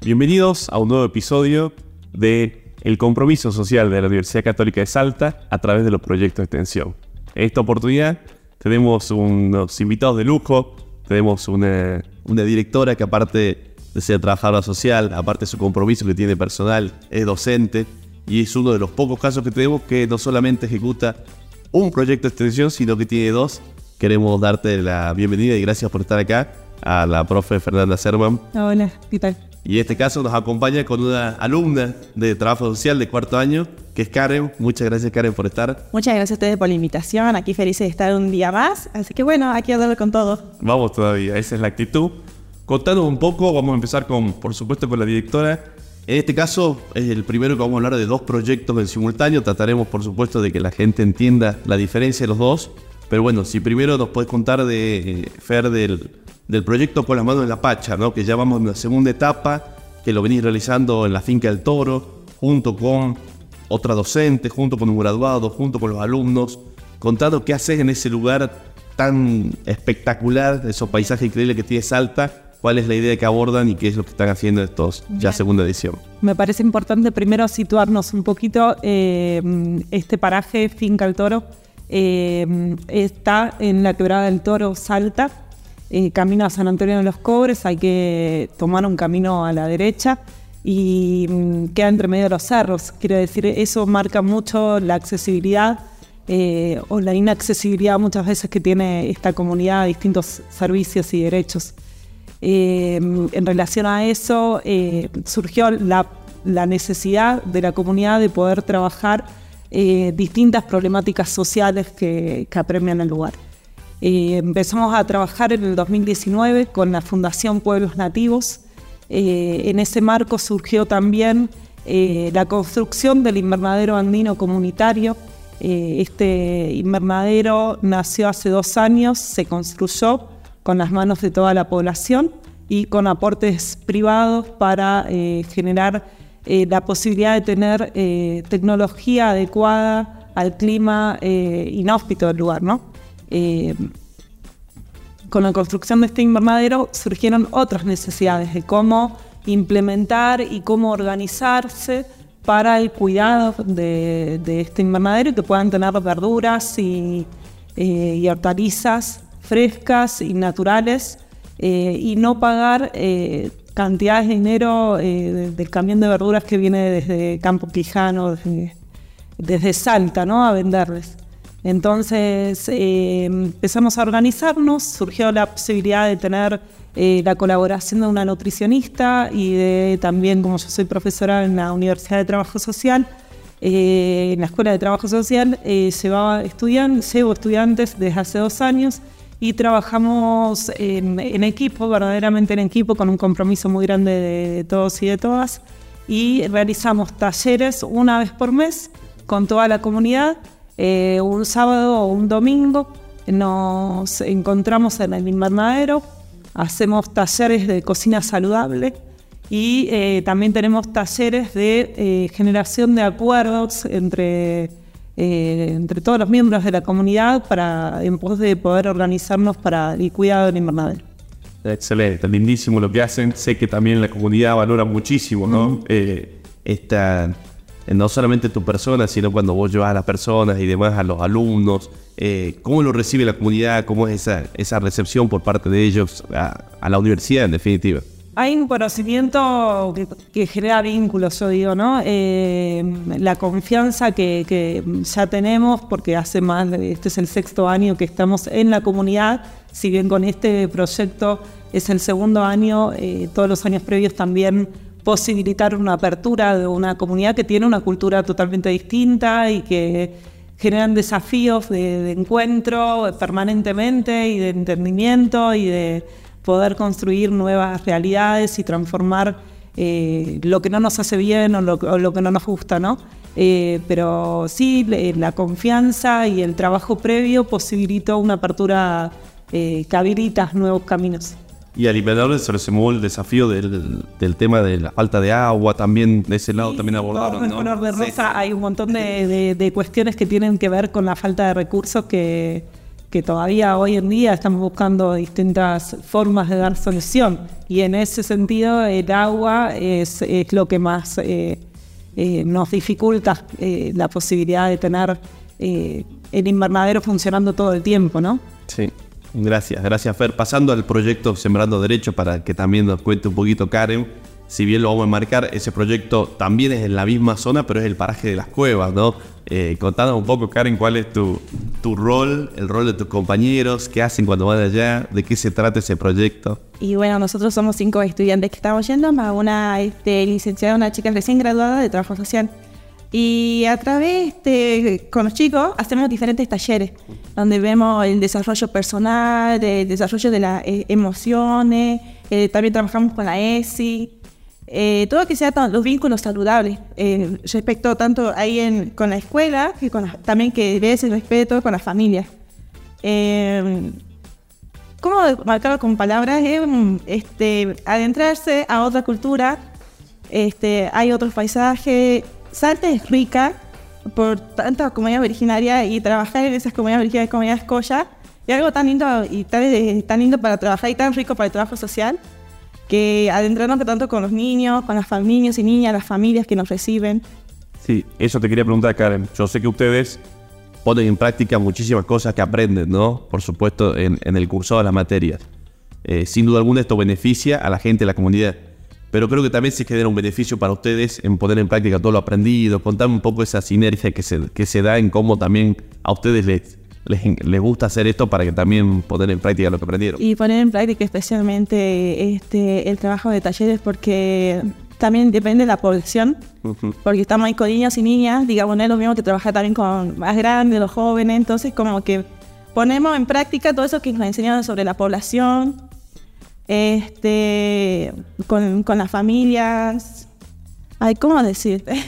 Bienvenidos a un nuevo episodio de El compromiso social de la Universidad Católica de Salta a través de los proyectos de extensión. En esta oportunidad tenemos unos invitados de lujo, tenemos una, directora que aparte de ser trabajadora social, aparte de su compromiso que tiene personal, es docente y es uno de los pocos casos que tenemos que no solamente ejecuta un proyecto de extensión, sino que tiene dos. Queremos darte la bienvenida y gracias por estar acá a la profe Fernanda Serman. Hola, ¿qué tal? Y en este caso nos acompaña con una alumna de trabajo social de cuarto año, que es Karen. Muchas gracias Karen por estar. Muchas gracias a ustedes por la invitación. Aquí felices de estar un día más. Así que bueno, aquí a darle con todo. Vamos todavía, esa es la actitud. Contanos un poco, vamos a empezar con, por supuesto, con la directora. En este caso es el primero que vamos a hablar de dos proyectos en simultáneo. Trataremos, por supuesto, de que la gente entienda la diferencia de los dos. Pero bueno, si primero nos puedes contar de eh, Fer del, del proyecto Con las manos en la Pacha, ¿no? que ya vamos en la segunda etapa, que lo venís realizando en la finca del Toro, junto con otra docente, junto con un graduado, junto con los alumnos, contando qué haces en ese lugar tan espectacular, esos paisajes increíbles que tiene Salta, cuál es la idea que abordan y qué es lo que están haciendo estos ya segunda edición. Me parece importante primero situarnos un poquito. Eh, este paraje, Finca el Toro, eh, está en la quebrada del Toro, Salta, eh, camino a San Antonio de los Cobres, hay que tomar un camino a la derecha y mm, queda entre medio de los cerros. Quiero decir, eso marca mucho la accesibilidad eh, o la inaccesibilidad muchas veces que tiene esta comunidad a distintos servicios y derechos. Eh, en relación a eso, surgió la, necesidad de la comunidad de poder trabajar distintas problemáticas sociales que, que apremian el lugar. Eh, empezamos a trabajar en el 2019 con la Fundación Pueblos Nativos. Eh, en ese marco surgió también eh, la construcción del invernadero andino comunitario. este invernadero nació hace dos años, se construyó con las manos de toda la población y con aportes privados para generar la posibilidad de tener tecnología adecuada al clima inhóspito del lugar, ¿no? Eh, con la construcción de este invernadero surgieron otras necesidades de cómo implementar y cómo organizarse para el cuidado de, este invernadero y que puedan tener verduras y, eh, hortalizas frescas y naturales eh, y no pagar cantidades de dinero del camión de verduras que viene desde Campo Quijano, desde, desde Salta, ¿no? a venderles. Entonces eh, empezamos a organizarnos, surgió la posibilidad de tener eh, la colaboración de una nutricionista y de también, como yo soy profesora en la Universidad de Trabajo Social, eh, en la Escuela de Trabajo Social, llevaba estudiantes, llevo estudiantes desde hace dos años y trabajamos en, equipo, verdaderamente en equipo, con un compromiso muy grande de todos y de todas, y realizamos talleres una vez por mes con toda la comunidad eh, un sábado o un domingo nos encontramos en el invernadero, hacemos talleres de cocina saludable y eh, también tenemos talleres de eh, generación de acuerdos entre, entre todos los miembros de la comunidad para, en pos de poder organizarnos para el cuidado del invernadero. Excelente, lindísimo lo que hacen. Sé que también la comunidad valora muchísimo ¿no? esta no solamente tu persona, sino cuando vos llevas a las personas y demás, a los alumnos, eh, cómo lo recibe la comunidad, cómo es esa, esa recepción por parte de ellos a, la universidad en definitiva. Hay un conocimiento que, genera vínculos, yo digo, ¿no? Eh, la confianza que, ya tenemos, porque hace más, este es el sexto año que estamos en la comunidad, si bien con este proyecto es el segundo año, todos los años previos también posibilitar una apertura de una comunidad que tiene una cultura totalmente distinta y que generan desafíos de, encuentro permanentemente y de entendimiento y de poder construir nuevas realidades y transformar eh, lo que no nos hace bien o lo, que no nos gusta, ¿no? Eh, pero sí, la confianza y el trabajo previo posibilitó una apertura eh, que habilita nuevos caminos. Y al invernadero se sumó el desafío del, tema de la falta de agua, también de ese lado también abordaron. ¿no? color de rosa hay un montón de, cuestiones que tienen que ver con la falta de recursos que, que todavía hoy en día estamos buscando distintas formas de dar solución. Y en ese sentido el agua es, es lo que más eh, eh, nos dificulta eh, la posibilidad de tener eh, el invernadero funcionando todo el tiempo, ¿no? Sí, gracias, gracias Fer. Pasando al proyecto Sembrando Derecho para que también nos cuente un poquito Karen si bien lo vamos a enmarcar, ese proyecto también es en la misma zona, pero es el paraje de las cuevas, ¿no? Eh, contanos un poco, Karen, cuál es tu, tu rol, el rol de tus compañeros, qué hacen cuando van allá, de qué se trata ese proyecto. Y bueno, nosotros somos cinco estudiantes que estamos yendo, más una este, licenciada, una chica recién graduada de trabajo social. Y a través de, con los chicos, hacemos diferentes talleres, donde vemos el desarrollo personal, el desarrollo de las eh, emociones, eh, también trabajamos con la ESI, eh, todo que sea los vínculos saludables eh, respecto tanto ahí en, con la escuela que con también que debe ese respeto con la familia. Eh, ¿Cómo marcarlo con palabras? este, adentrarse a otra cultura, este, hay otros paisajes. Salta es rica por tanta comunidad originaria y trabajar en esas comunidades originarias, comunidades coya, y algo tan lindo y tan, tan lindo para trabajar y tan rico para el trabajo social que adentrarnos tanto con los niños, con las niños y niñas, las familias que nos reciben. Sí, eso te quería preguntar, Karen. Yo sé que ustedes ponen en práctica muchísimas cosas que aprenden, ¿no? Por supuesto, en, el curso de las materias. Eh, sin duda alguna esto beneficia a la gente, a la comunidad. Pero creo que también se genera un beneficio para ustedes en poner en práctica todo lo aprendido. Contame un poco esa sinergia que se, que se da en cómo también a ustedes les, les, gusta hacer esto para que también poner en práctica lo que aprendieron. Y poner en práctica especialmente este, el trabajo de talleres porque también depende de la población, porque estamos ahí con niños y niñas, digamos, no es lo mismo que trabajar también con más grandes, los jóvenes, entonces como que ponemos en práctica todo eso que nos enseñado sobre la población, este, con, con las familias, ay, ¿cómo decirte?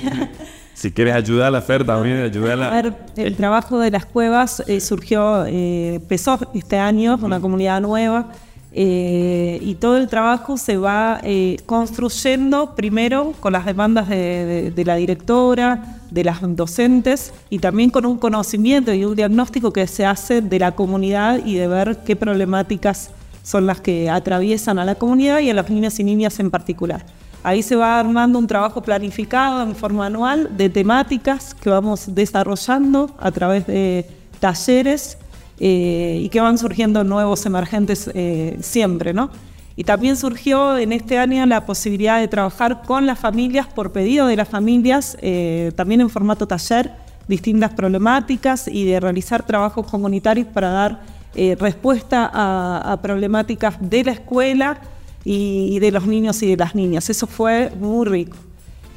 Si quieres ayudar a la Fer también, ayudarla. A ver, el trabajo de las cuevas eh, surgió, eh, empezó este año con una comunidad nueva eh, y todo el trabajo se va construyendo primero con las demandas de, la directora, de las docentes y también con un conocimiento y un diagnóstico que se hace de la comunidad y de ver qué problemáticas son las que atraviesan a la comunidad y a las niñas y niñas en particular. Ahí se va armando un trabajo planificado en forma anual de temáticas que vamos desarrollando a través de talleres eh, y que van surgiendo nuevos emergentes eh, siempre, ¿no? Y también surgió en este año la posibilidad de trabajar con las familias por pedido de las familias, eh, también en formato taller, distintas problemáticas y de realizar trabajos comunitarios para dar respuesta a problemáticas de la escuela y, de los niños y de las niñas. Eso fue muy rico.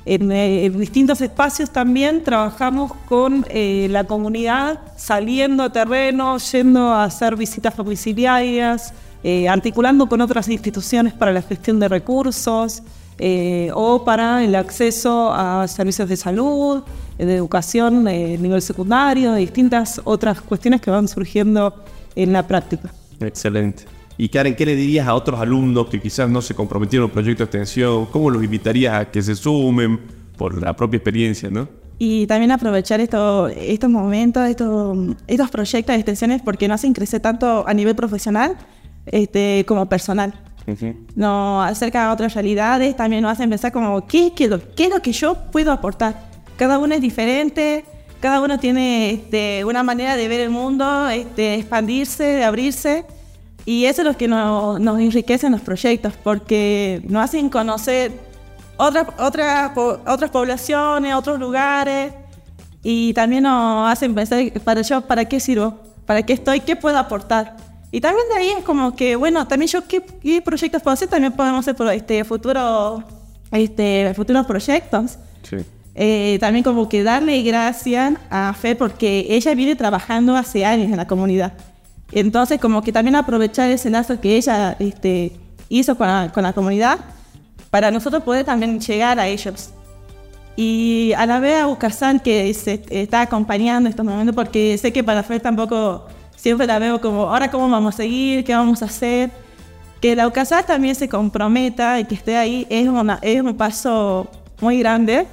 En, eh, distintos espacios también trabajamos con eh, la comunidad, saliendo a terreno, yendo a hacer visitas domiciliarias, eh, articulando con otras instituciones para la gestión de recursos o para el acceso a servicios de salud, de educación a nivel secundario, de distintas otras cuestiones que van surgiendo en la práctica. Excelente. Y Karen, ¿qué le dirías a otros alumnos que quizás no se comprometieron un proyecto de extensión? ¿Cómo los invitarías a que se sumen por la propia experiencia, no? Y también aprovechar estos momentos, estos, estos proyectos de extensiones porque nos hacen crecer tanto a nivel profesional este, como personal. Nos acerca a otras realidades, también nos hacen pensar como, ¿qué, qué, qué es lo que yo puedo aportar? Cada uno es diferente, cada uno tiene este, una manera de ver el mundo, este, expandirse, de abrirse. Y eso es lo que nos, nos enriquece en los proyectos, porque nos hacen conocer otras otra, otras poblaciones, otros lugares, y también nos hacen pensar, para yo, ¿para qué sirvo? ¿Para qué estoy? ¿Qué puedo aportar? Y también de ahí es como que, bueno, también yo, ¿qué, qué proyectos puedo hacer? También podemos hacer este, futuro, este, futuros proyectos. Sí. Eh, también como que darle gracias a Fer porque ella viene trabajando hace años en la comunidad. Entonces, como que también aprovechar ese lazo que ella este, hizo con la, comunidad para nosotros poder también llegar a ellos. Y a la vez a Ucasán que se está acompañando estos momentos, porque sé que para Fer tampoco siempre la veo como, ahora cómo vamos a seguir, qué vamos a hacer. Que la UCASAN también se comprometa y que esté ahí es, una, es un paso muy grande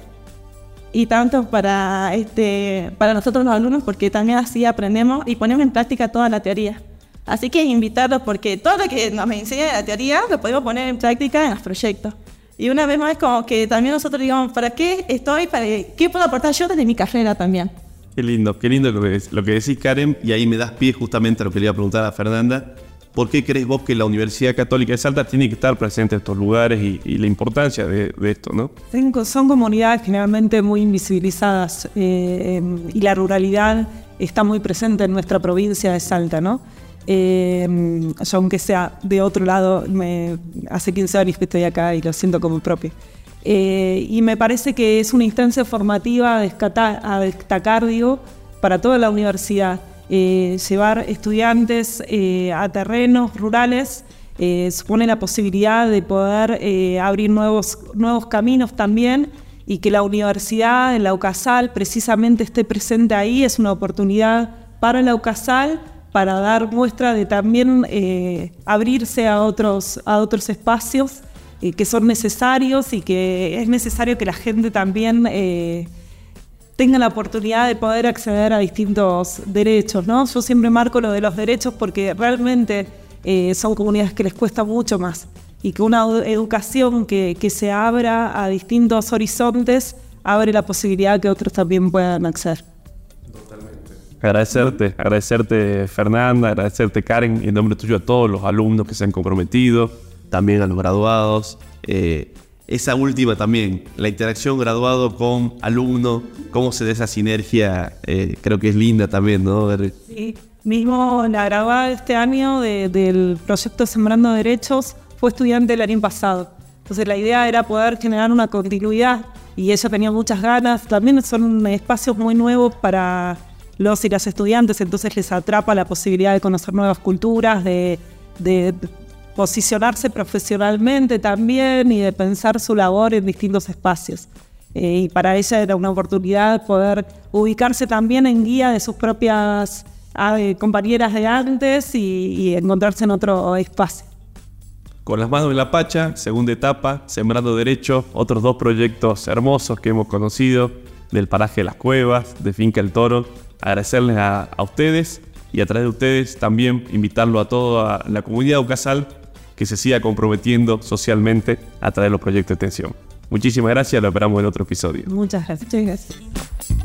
y tanto para, este, para nosotros los alumnos, porque también así aprendemos y ponemos en práctica toda la teoría. Así que invitarlos, porque todo lo que nos enseña la teoría lo podemos poner en práctica en los proyectos. Y una vez más, como que también nosotros digamos, ¿para qué estoy? Para ¿Qué puedo aportar yo desde mi carrera también? Qué lindo, qué lindo lo que, lo que decís, Karen, y ahí me das pie justamente a lo que le iba a preguntar a Fernanda. ¿Por qué crees vos que la Universidad Católica de Salta tiene que estar presente en estos lugares y, la importancia de, esto, no? Son comunidades generalmente muy invisibilizadas eh, em, y la ruralidad está muy presente en nuestra provincia de Salta, ¿no? Eh, aunque sea de otro lado, me, hace 15 años que estoy acá y lo siento como propio. Eh, y me parece que es una instancia formativa a destacar digo, para toda la universidad. Eh, llevar estudiantes eh, a terrenos rurales supone la posibilidad de poder abrir nuevos, nuevos caminos también y que la universidad, la UCASAL, precisamente esté presente ahí, es una oportunidad para la UCASAL para dar muestra de también abrirse a otros, a otros espacios que son necesarios y que es necesario que la gente también eh, tenga la oportunidad de poder acceder a distintos derechos. ¿no? Yo siempre marco lo de los derechos porque realmente eh, son comunidades que les cuesta mucho más y que una educación que, que se abra a distintos horizontes abre la posibilidad que otros también puedan acceder. Totalmente. Agradecerte, agradecerte Fernanda, agradecerte Karen, y en nombre tuyo a todos los alumnos que se han comprometido, también a los graduados. Eh, esa última también, la interacción graduado con alumno, cómo se da esa sinergia, eh, creo que es linda también, ¿no? Sí, mismo la graduada este año del proyecto Sembrando Derechos fue estudiante el año pasado. Entonces la idea era poder generar una continuidad y ella tenía muchas ganas. También son espacios muy nuevos para los y las estudiantes, entonces les atrapa la posibilidad de conocer nuevas culturas, de posicionarse profesionalmente también y de pensar su labor en distintos espacios. Eh, y para ella era una oportunidad poder ubicarse también en guía de sus propias ah, compañeras de antes y, encontrarse en otro espacio. Con las manos en la pacha, segunda etapa, Sembrando Derecho, otros dos proyectos hermosos que hemos conocido, del paraje de las cuevas, de Finca el Toro. Agradecerles a, ustedes y a través de ustedes también invitarlo a toda la comunidad Ucasal que se siga comprometiendo socialmente a través de los proyectos de extensión. Muchísimas gracias, lo esperamos en otro episodio. Muchas gracias. Muchas gracias.